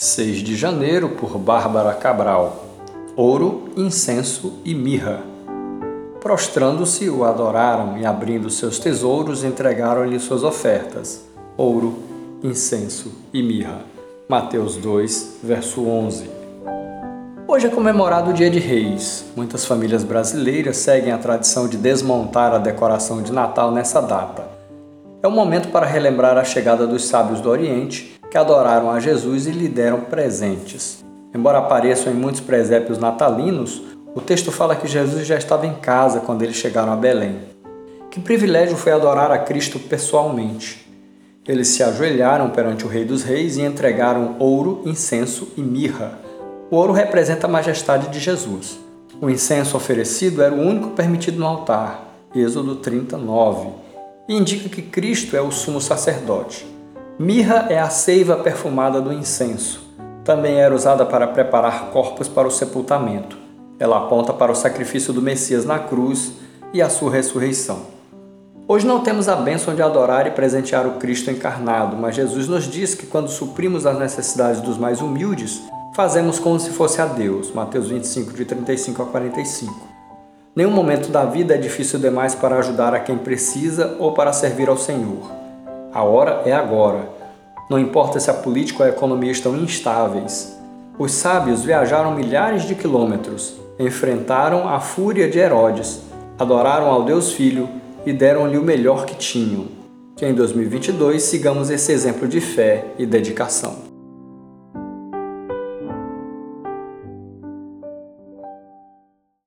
6 de janeiro, por Bárbara Cabral. Ouro, incenso e mirra. Prostrando-se, o adoraram e, abrindo seus tesouros, entregaram-lhe suas ofertas: ouro, incenso e mirra. Mateus 2, verso 11. Hoje é comemorado o Dia de Reis. Muitas famílias brasileiras seguem a tradição de desmontar a decoração de Natal nessa data. É um momento para relembrar a chegada dos sábios do Oriente que adoraram a Jesus e lhe deram presentes. Embora apareçam em muitos presépios natalinos, o texto fala que Jesus já estava em casa quando eles chegaram a Belém. Que privilégio foi adorar a Cristo pessoalmente. Eles se ajoelharam perante o Rei dos Reis e entregaram ouro, incenso e mirra. O ouro representa a majestade de Jesus. O incenso oferecido era o único permitido no altar, Êxodo 39, e indica que Cristo é o sumo sacerdote. Mirra é a seiva perfumada do incenso. Também era usada para preparar corpos para o sepultamento. Ela aponta para o sacrifício do Messias na cruz e a sua ressurreição. Hoje não temos a bênção de adorar e presentear o Cristo encarnado, mas Jesus nos diz que quando suprimos as necessidades dos mais humildes, fazemos como se fosse a Deus. Mateus 25, de 35 a 45. Nenhum momento da vida é difícil demais para ajudar a quem precisa ou para servir ao Senhor. A hora é agora. Não importa se a política ou a economia estão instáveis. Os sábios viajaram milhares de quilômetros, enfrentaram a fúria de Herodes, adoraram ao Deus Filho e deram-lhe o melhor que tinham. Que em 2022 sigamos esse exemplo de fé e dedicação.